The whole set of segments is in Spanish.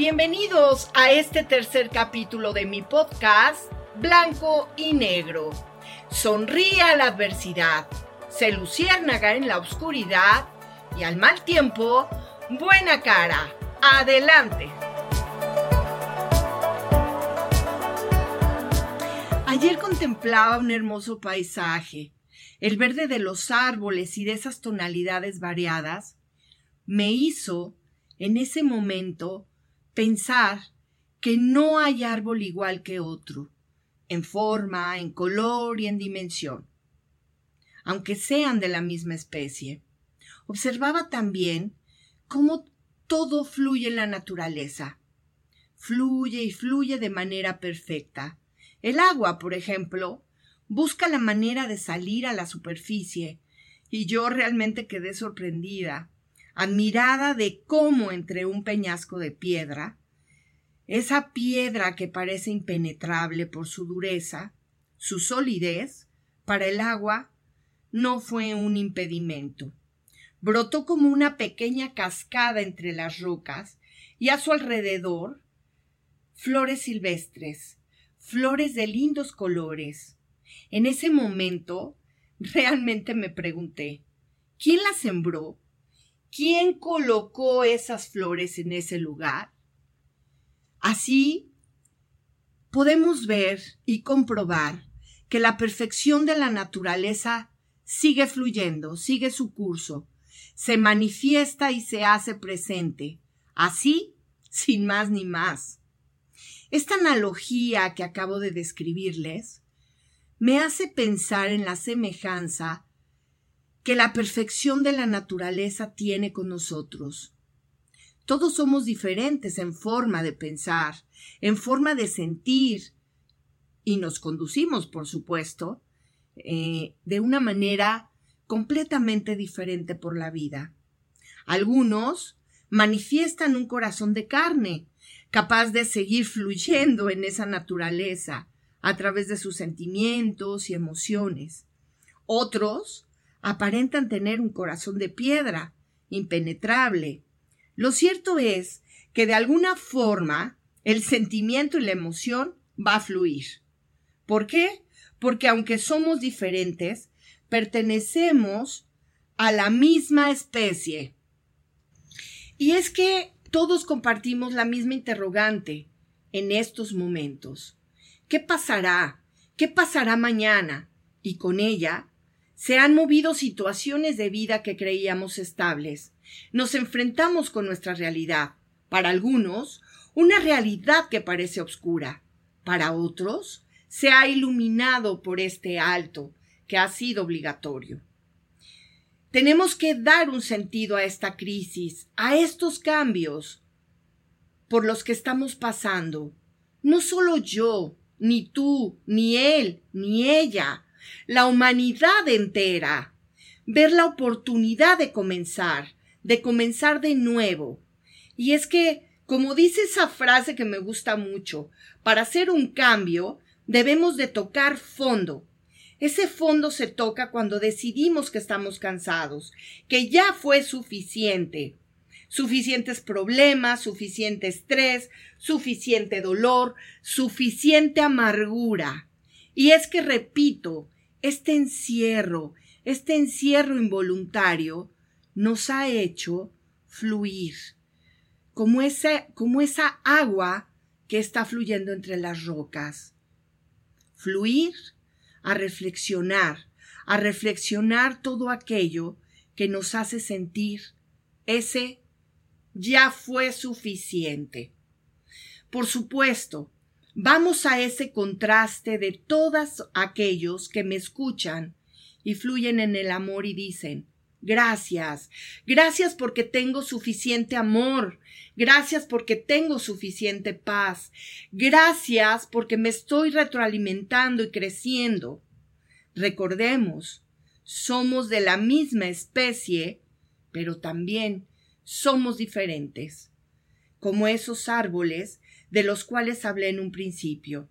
Bienvenidos a este tercer capítulo de mi podcast Blanco y Negro. Sonríe a la adversidad, se luciérnaga en la oscuridad y al mal tiempo, buena cara. Adelante. Ayer contemplaba un hermoso paisaje. El verde de los árboles y de esas tonalidades variadas me hizo, en ese momento, pensar que no hay árbol igual que otro, en forma, en color y en dimensión, aunque sean de la misma especie. Observaba también cómo todo fluye en la naturaleza. Fluye y fluye de manera perfecta. El agua, por ejemplo, busca la manera de salir a la superficie, y yo realmente quedé sorprendida admirada de cómo entre un peñasco de piedra, esa piedra que parece impenetrable por su dureza, su solidez, para el agua, no fue un impedimento. Brotó como una pequeña cascada entre las rocas y a su alrededor flores silvestres, flores de lindos colores. En ese momento realmente me pregunté, ¿quién las sembró? ¿Quién colocó esas flores en ese lugar? Así podemos ver y comprobar que la perfección de la naturaleza sigue fluyendo, sigue su curso, se manifiesta y se hace presente, así sin más ni más. Esta analogía que acabo de describirles me hace pensar en la semejanza que la perfección de la naturaleza tiene con nosotros. Todos somos diferentes en forma de pensar, en forma de sentir, y nos conducimos, por supuesto, eh, de una manera completamente diferente por la vida. Algunos manifiestan un corazón de carne, capaz de seguir fluyendo en esa naturaleza a través de sus sentimientos y emociones. Otros aparentan tener un corazón de piedra, impenetrable. Lo cierto es que de alguna forma el sentimiento y la emoción va a fluir. ¿Por qué? Porque aunque somos diferentes, pertenecemos a la misma especie. Y es que todos compartimos la misma interrogante en estos momentos. ¿Qué pasará? ¿Qué pasará mañana? Y con ella, se han movido situaciones de vida que creíamos estables. Nos enfrentamos con nuestra realidad. Para algunos, una realidad que parece oscura. Para otros, se ha iluminado por este alto que ha sido obligatorio. Tenemos que dar un sentido a esta crisis, a estos cambios por los que estamos pasando. No solo yo, ni tú, ni él, ni ella, la humanidad entera, ver la oportunidad de comenzar, de comenzar de nuevo. Y es que, como dice esa frase que me gusta mucho, para hacer un cambio debemos de tocar fondo. Ese fondo se toca cuando decidimos que estamos cansados, que ya fue suficiente. Suficientes problemas, suficiente estrés, suficiente dolor, suficiente amargura. Y es que, repito, este encierro, este encierro involuntario nos ha hecho fluir, como, como esa agua que está fluyendo entre las rocas. Fluir a reflexionar, a reflexionar todo aquello que nos hace sentir ese ya fue suficiente. Por supuesto, Vamos a ese contraste de todos aquellos que me escuchan y fluyen en el amor y dicen, Gracias, gracias porque tengo suficiente amor, gracias porque tengo suficiente paz, gracias porque me estoy retroalimentando y creciendo. Recordemos, somos de la misma especie, pero también somos diferentes, como esos árboles de los cuales hablé en un principio.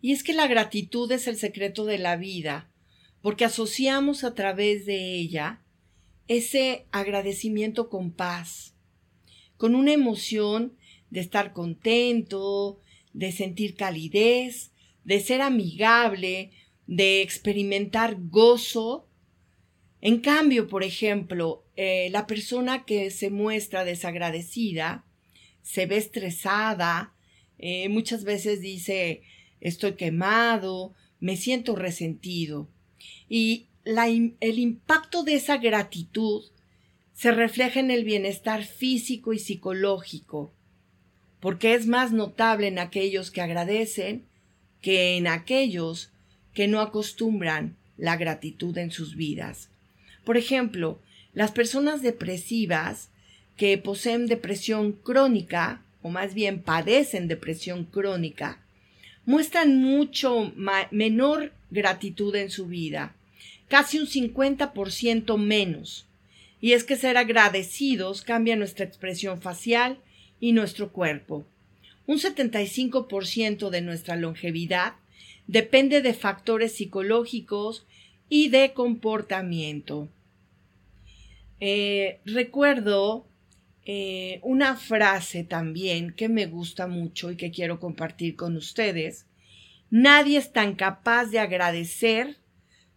Y es que la gratitud es el secreto de la vida, porque asociamos a través de ella ese agradecimiento con paz, con una emoción de estar contento, de sentir calidez, de ser amigable, de experimentar gozo. En cambio, por ejemplo, eh, la persona que se muestra desagradecida, se ve estresada, eh, muchas veces dice estoy quemado, me siento resentido. Y el impacto de esa gratitud se refleja en el bienestar físico y psicológico, porque es más notable en aquellos que agradecen que en aquellos que no acostumbran la gratitud en sus vidas. Por ejemplo, las personas depresivas que poseen depresión crónica, o más bien padecen depresión crónica, muestran mucho menor gratitud en su vida, casi un 50% menos. Y es que ser agradecidos cambia nuestra expresión facial y nuestro cuerpo. Un 75% de nuestra longevidad depende de factores psicológicos y de comportamiento. Eh, recuerdo eh, una frase también que me gusta mucho y que quiero compartir con ustedes. Nadie es tan capaz de agradecer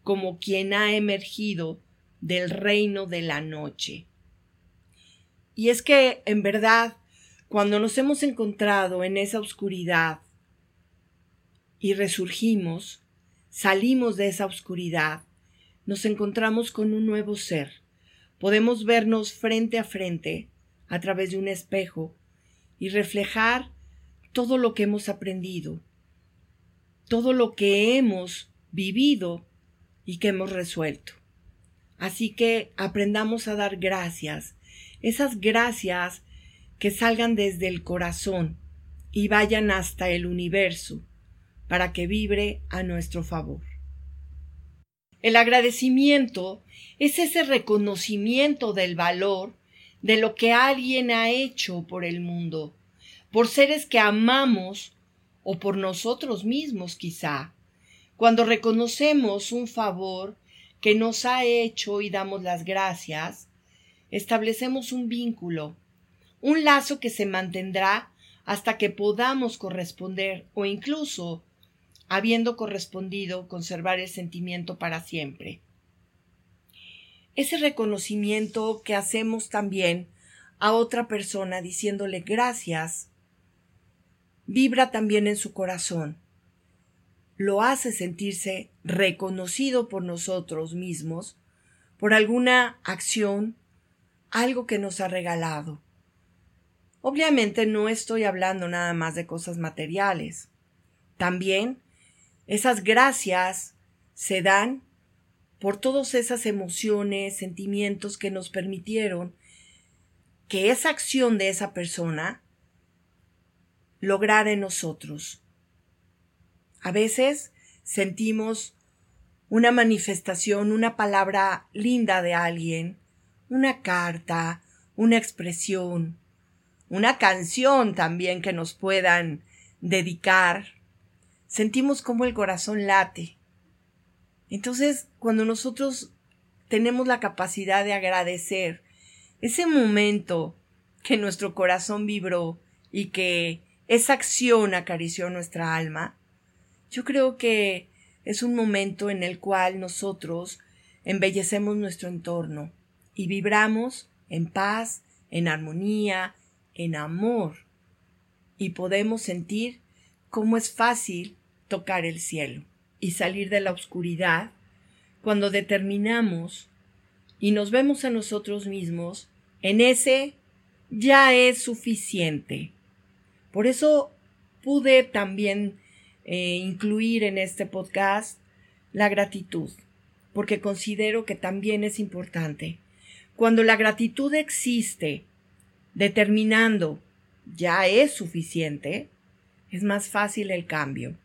como quien ha emergido del reino de la noche. Y es que, en verdad, cuando nos hemos encontrado en esa oscuridad y resurgimos, salimos de esa oscuridad, nos encontramos con un nuevo ser. Podemos vernos frente a frente a través de un espejo y reflejar todo lo que hemos aprendido, todo lo que hemos vivido y que hemos resuelto. Así que aprendamos a dar gracias, esas gracias que salgan desde el corazón y vayan hasta el universo para que vibre a nuestro favor. El agradecimiento es ese reconocimiento del valor de lo que alguien ha hecho por el mundo, por seres que amamos o por nosotros mismos quizá. Cuando reconocemos un favor que nos ha hecho y damos las gracias, establecemos un vínculo, un lazo que se mantendrá hasta que podamos corresponder o incluso, habiendo correspondido, conservar el sentimiento para siempre ese reconocimiento que hacemos también a otra persona diciéndole gracias, vibra también en su corazón. Lo hace sentirse reconocido por nosotros mismos, por alguna acción, algo que nos ha regalado. Obviamente no estoy hablando nada más de cosas materiales. También esas gracias se dan por todas esas emociones, sentimientos que nos permitieron que esa acción de esa persona lograra en nosotros. A veces sentimos una manifestación, una palabra linda de alguien, una carta, una expresión, una canción también que nos puedan dedicar. Sentimos como el corazón late entonces, cuando nosotros tenemos la capacidad de agradecer ese momento que nuestro corazón vibró y que esa acción acarició nuestra alma, yo creo que es un momento en el cual nosotros embellecemos nuestro entorno y vibramos en paz, en armonía, en amor, y podemos sentir cómo es fácil tocar el cielo y salir de la oscuridad cuando determinamos y nos vemos a nosotros mismos en ese ya es suficiente. Por eso pude también eh, incluir en este podcast la gratitud, porque considero que también es importante. Cuando la gratitud existe, determinando ya es suficiente, es más fácil el cambio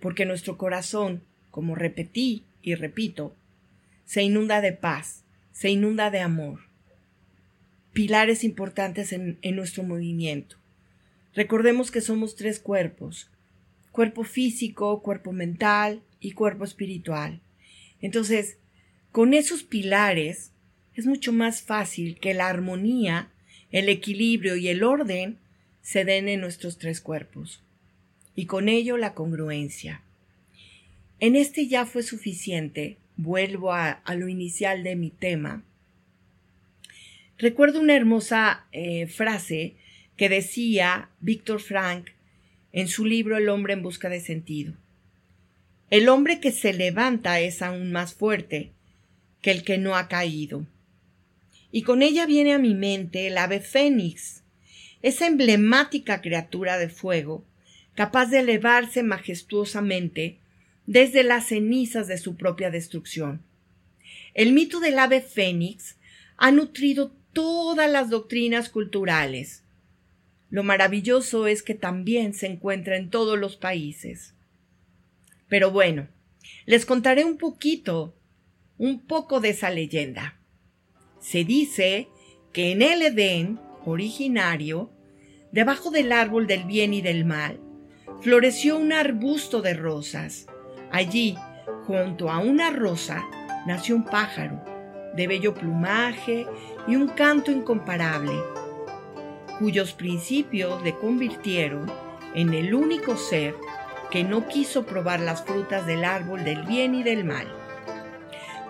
porque nuestro corazón, como repetí y repito, se inunda de paz, se inunda de amor. Pilares importantes en, nuestro movimiento. Recordemos que somos tres cuerpos, cuerpo físico, cuerpo mental y cuerpo espiritual. Entonces, con esos pilares es mucho más fácil que la armonía el equilibrio y el orden se den en nuestros tres cuerpos, y con ello la congruencia. En este ya fue suficiente, vuelvo a, lo inicial de mi tema. Recuerdo una hermosa eh, frase que decía Víctor Frank en su libro El hombre en busca de sentido. El hombre que se levanta es aún más fuerte que el que no ha caído. Y con ella viene a mi mente el ave fénix, esa emblemática criatura de fuego, capaz de elevarse majestuosamente desde las cenizas de su propia destrucción. El mito del ave fénix ha nutrido todas las doctrinas culturales. Lo maravilloso es que también se encuentra en todos los países. Pero bueno, les contaré un poquito, un poco de esa leyenda. Se dice que en el Edén originario, debajo del árbol del bien y del mal, floreció un arbusto de rosas. Allí, junto a una rosa, nació un pájaro, de bello plumaje y un canto incomparable, cuyos principios le convirtieron en el único ser que no quiso probar las frutas del árbol del bien y del mal.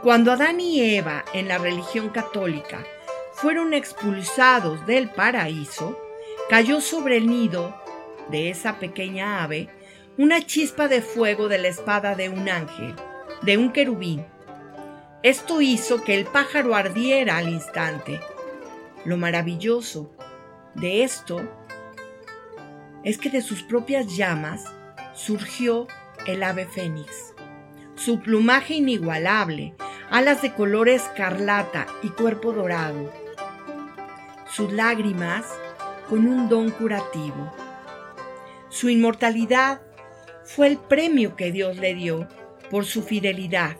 Cuando Adán y Eva en la religión católica fueron expulsados del paraíso, cayó sobre el nido de esa pequeña ave una chispa de fuego de la espada de un ángel, de un querubín. Esto hizo que el pájaro ardiera al instante. Lo maravilloso de esto es que de sus propias llamas surgió el ave fénix. Su plumaje inigualable, alas de color escarlata y cuerpo dorado. Sus lágrimas con un don curativo. Su inmortalidad fue el premio que Dios le dio por su fidelidad,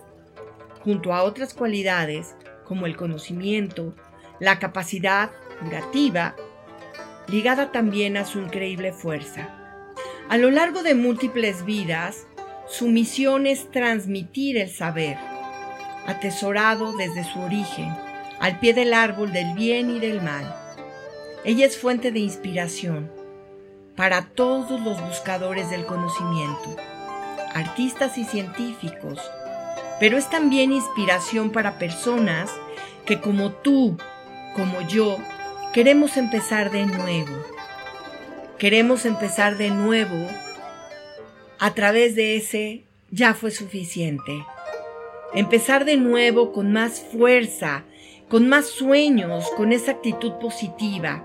junto a otras cualidades como el conocimiento, la capacidad curativa, ligada también a su increíble fuerza. A lo largo de múltiples vidas, su misión es transmitir el saber, atesorado desde su origen, al pie del árbol del bien y del mal. Ella es fuente de inspiración para todos los buscadores del conocimiento, artistas y científicos, pero es también inspiración para personas que como tú, como yo, queremos empezar de nuevo queremos empezar de nuevo a través de ese ya fue suficiente. Empezar de nuevo con más fuerza, con más sueños, con esa actitud positiva,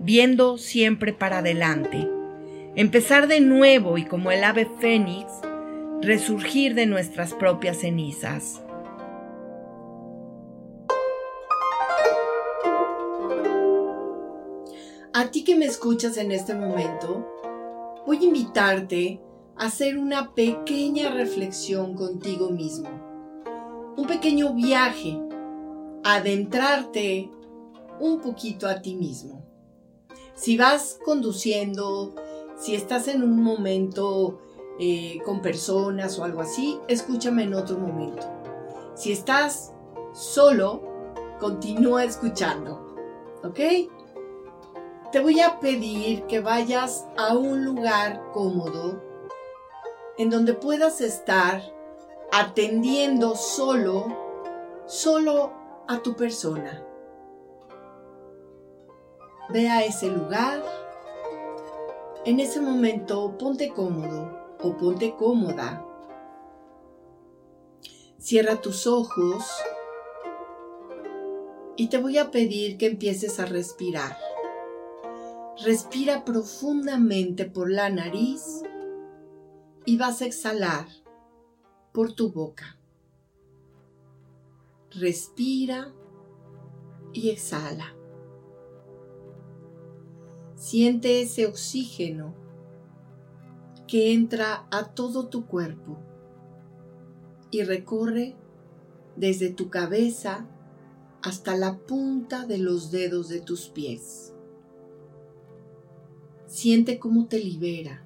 viendo siempre para adelante. Empezar de nuevo y como el ave fénix, resurgir de nuestras propias cenizas. A ti que me escuchas en este momento, voy a invitarte a hacer una pequeña reflexión contigo mismo. Un pequeño viaje, adentrarte un poquito a ti mismo. Si vas conduciendo, si estás en un momento eh, con personas o algo así, escúchame en otro momento. Si estás solo, continúa escuchando. ¿Ok? te voy a pedir que vayas a un lugar cómodo en donde puedas estar atendiendo solo, solo a tu persona. Ve a ese lugar. En ese momento ponte cómodo o ponte cómoda. Cierra tus ojos y te voy a pedir que empieces a respirar. Respira profundamente por la nariz y vas a exhalar por tu boca. Respira y exhala. Siente ese oxígeno que entra a todo tu cuerpo y recorre desde tu cabeza hasta la punta de los dedos de tus pies. Siente cómo te libera.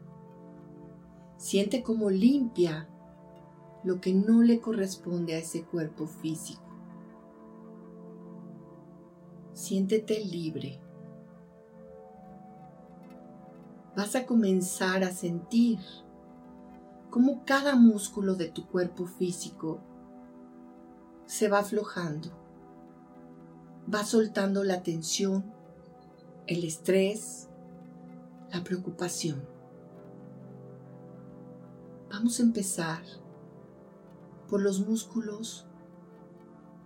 Siente cómo limpia lo que no le corresponde a ese cuerpo físico. Siéntete libre, vas a comenzar a sentir cómo cada músculo de tu cuerpo físico se va aflojando, va soltando la tensión, el estrés, la preocupación. Vamos a empezar por los músculos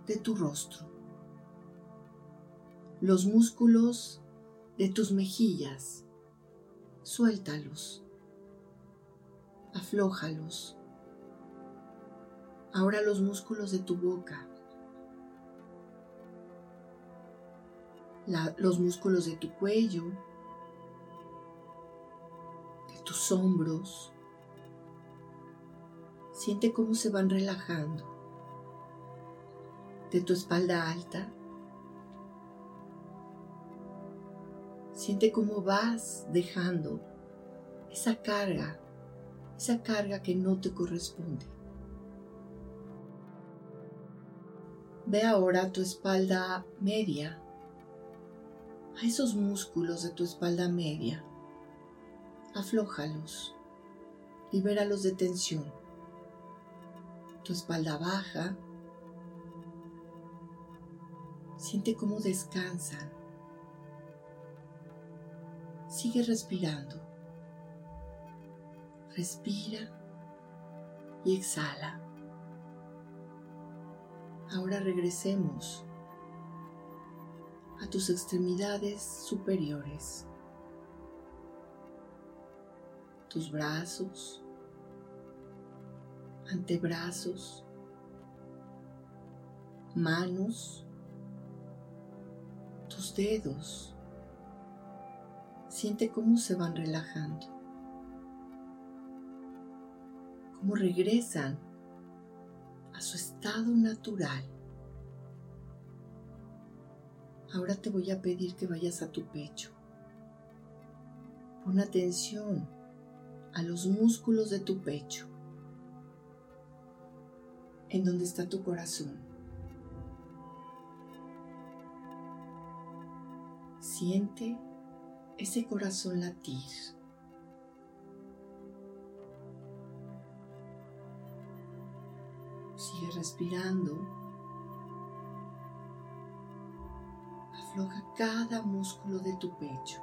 de tu rostro, los músculos de tus mejillas. Suéltalos, aflójalos. Ahora los músculos de tu boca, los músculos de tu cuello, de tus hombros, Siente cómo se van relajando de tu espalda alta. Siente cómo vas dejando esa carga, esa carga que no te corresponde. Ve ahora tu espalda media, a esos músculos de tu espalda media. Aflójalos, libéralos de tensión tu espalda baja. Siente cómo descansan. Sigue respirando. Respira y exhala. Ahora regresemos a tus extremidades superiores, tus brazos, antebrazos, manos, tus dedos. Siente cómo se van relajando, cómo regresan a su estado natural. Ahora te voy a pedir que vayas a tu pecho. Pon atención a los músculos de tu pecho en donde está tu corazón. Siente ese corazón latir. Sigue respirando. Afloja cada músculo de tu pecho.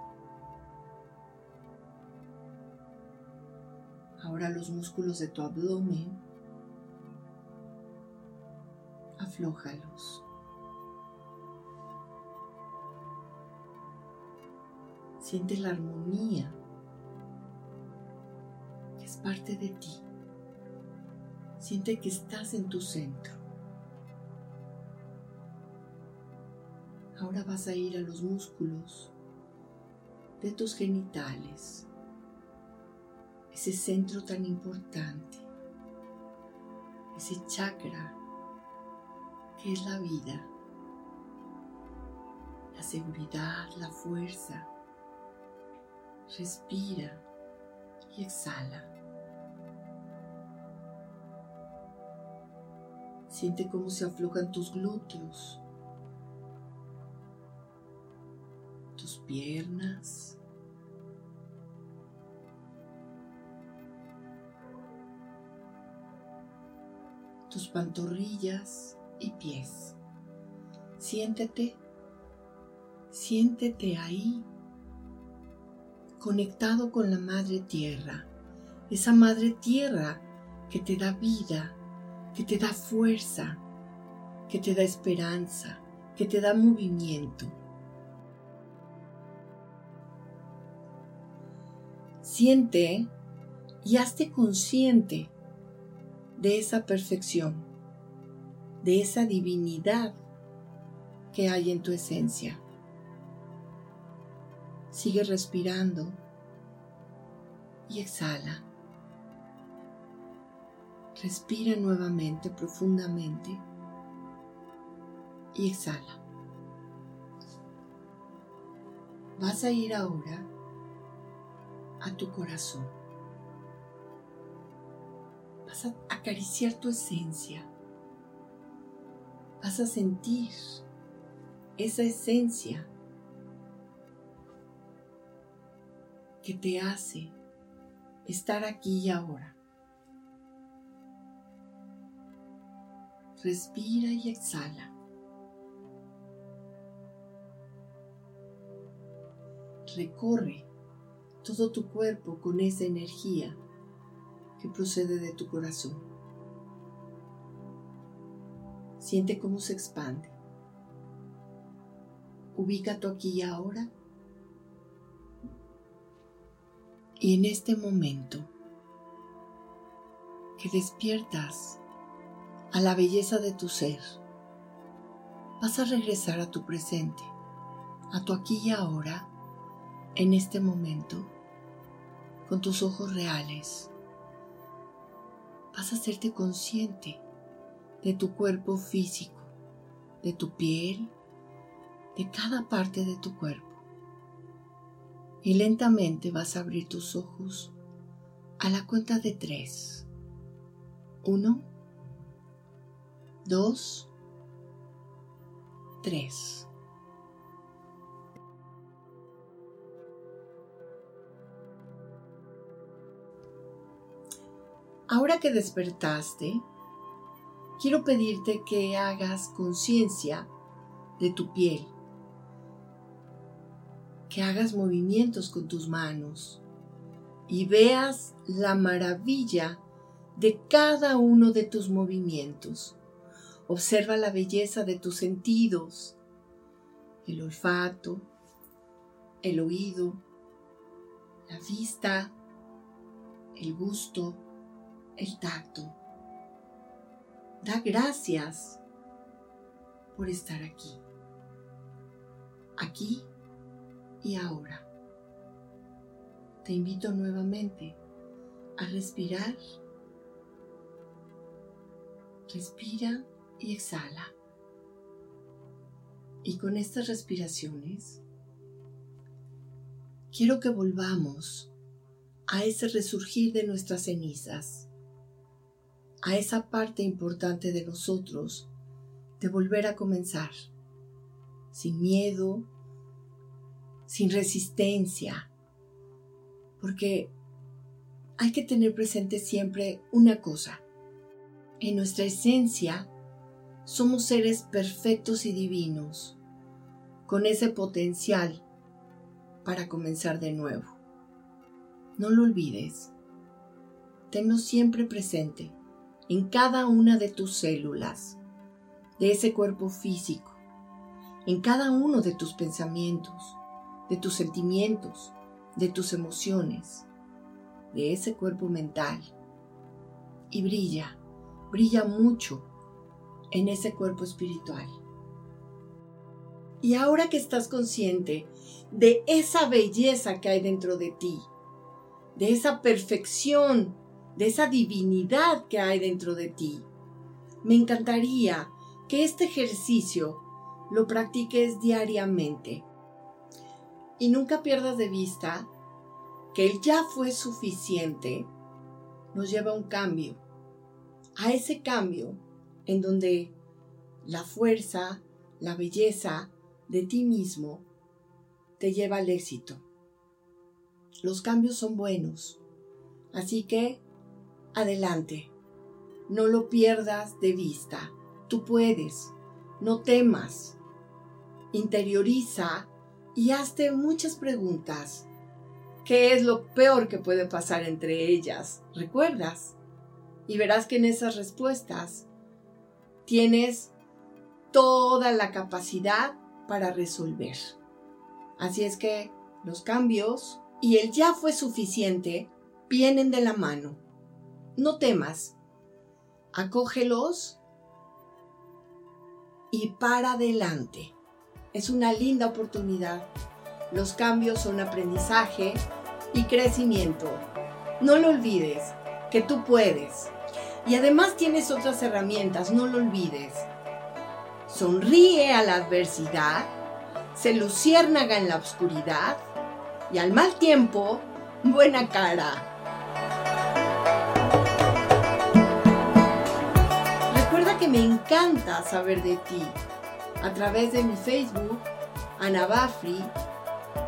Ahora los músculos de tu abdomen aflójalos. Siente la armonía que es parte de ti. Siente que estás en tu centro. Ahora vas a ir a los músculos de tus genitales, ese centro tan importante, ese chakra es la vida, la seguridad, la fuerza. Respira y exhala. Siente cómo se aflojan tus glúteos, tus piernas, tus pantorrillas y pies. Siéntete, siéntete ahí, conectado con la Madre Tierra, esa Madre Tierra que te da vida, que te da fuerza, que te da esperanza, que te da movimiento. Siente y hazte consciente de esa perfección de esa divinidad que hay en tu esencia. Sigue respirando y exhala. Respira nuevamente profundamente y exhala. Vas a ir ahora a tu corazón. Vas a acariciar tu esencia vas a sentir esa esencia que te hace estar aquí y ahora. Respira y exhala. Recorre todo tu cuerpo con esa energía que procede de tu corazón. Siente cómo se expande. Ubica tu aquí y ahora. Y en este momento que despiertas a la belleza de tu ser, vas a regresar a tu presente, a tu aquí y ahora, en este momento, con tus ojos reales. Vas a hacerte consciente de tu cuerpo físico, de tu piel, de cada parte de tu cuerpo. Y lentamente vas a abrir tus ojos a la cuenta de tres. Uno, dos, tres. Ahora que despertaste, quiero pedirte que hagas conciencia de tu piel, que hagas movimientos con tus manos y veas la maravilla de cada uno de tus movimientos. Observa la belleza de tus sentidos, el olfato, el oído, la vista, el gusto, el tacto. Da gracias por estar aquí, aquí y ahora. Te invito nuevamente a respirar. Respira y exhala. Y con estas respiraciones, quiero que volvamos a ese resurgir de nuestras cenizas, a esa parte importante de nosotros de volver a comenzar, sin miedo, sin resistencia, porque hay que tener presente siempre una cosa. En nuestra esencia somos seres perfectos y divinos, con ese potencial para comenzar de nuevo. No lo olvides. Tenlo siempre presente en cada una de tus células, de ese cuerpo físico, en cada uno de tus pensamientos, de tus sentimientos, de tus emociones, de ese cuerpo mental. Y brilla, brilla mucho en ese cuerpo espiritual. Y ahora que estás consciente de esa belleza que hay dentro de ti, de esa perfección, de esa divinidad que hay dentro de ti, me encantaría que este ejercicio lo practiques diariamente. Y nunca pierdas de vista que el ya fue suficiente nos lleva a un cambio. A ese cambio en donde la fuerza, la belleza de ti mismo te lleva al éxito. Los cambios son buenos. Así que, adelante. No lo pierdas de vista. Tú puedes. No temas. Interioriza y hazte muchas preguntas. ¿Qué es lo peor que puede pasar entre ellas? ¿Recuerdas? Y verás que en esas respuestas tienes toda la capacidad para resolver. Así es que los cambios y el ya fue suficiente vienen de la mano. No temas, acógelos y para adelante. Es una linda oportunidad. Los cambios son aprendizaje y crecimiento. No lo olvides, que tú puedes. Y además tienes otras herramientas, no lo olvides. Sonríe a la adversidad, se luciérnaga en la oscuridad y al mal tiempo, buena cara. Recuerda que me encanta saber de ti a través de mi Facebook, Ana Bafri,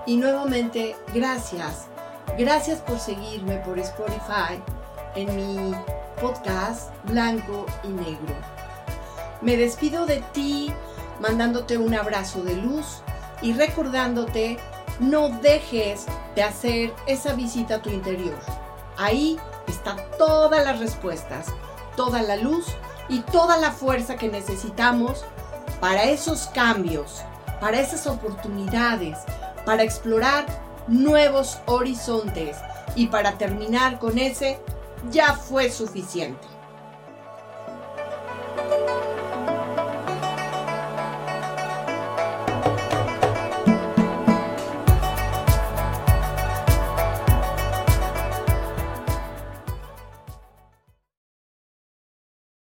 y nuevamente gracias Gracias por seguirme por Spotify en mi podcast Blanco y Negro. Me despido de ti mandándote un abrazo de luz y recordándote no dejes de hacer esa visita a tu interior. Ahí están todas las respuestas, toda la luz y toda la fuerza que necesitamos para esos cambios, para esas oportunidades, para explorar nuevos horizontes y para terminar con ese ya fue suficiente.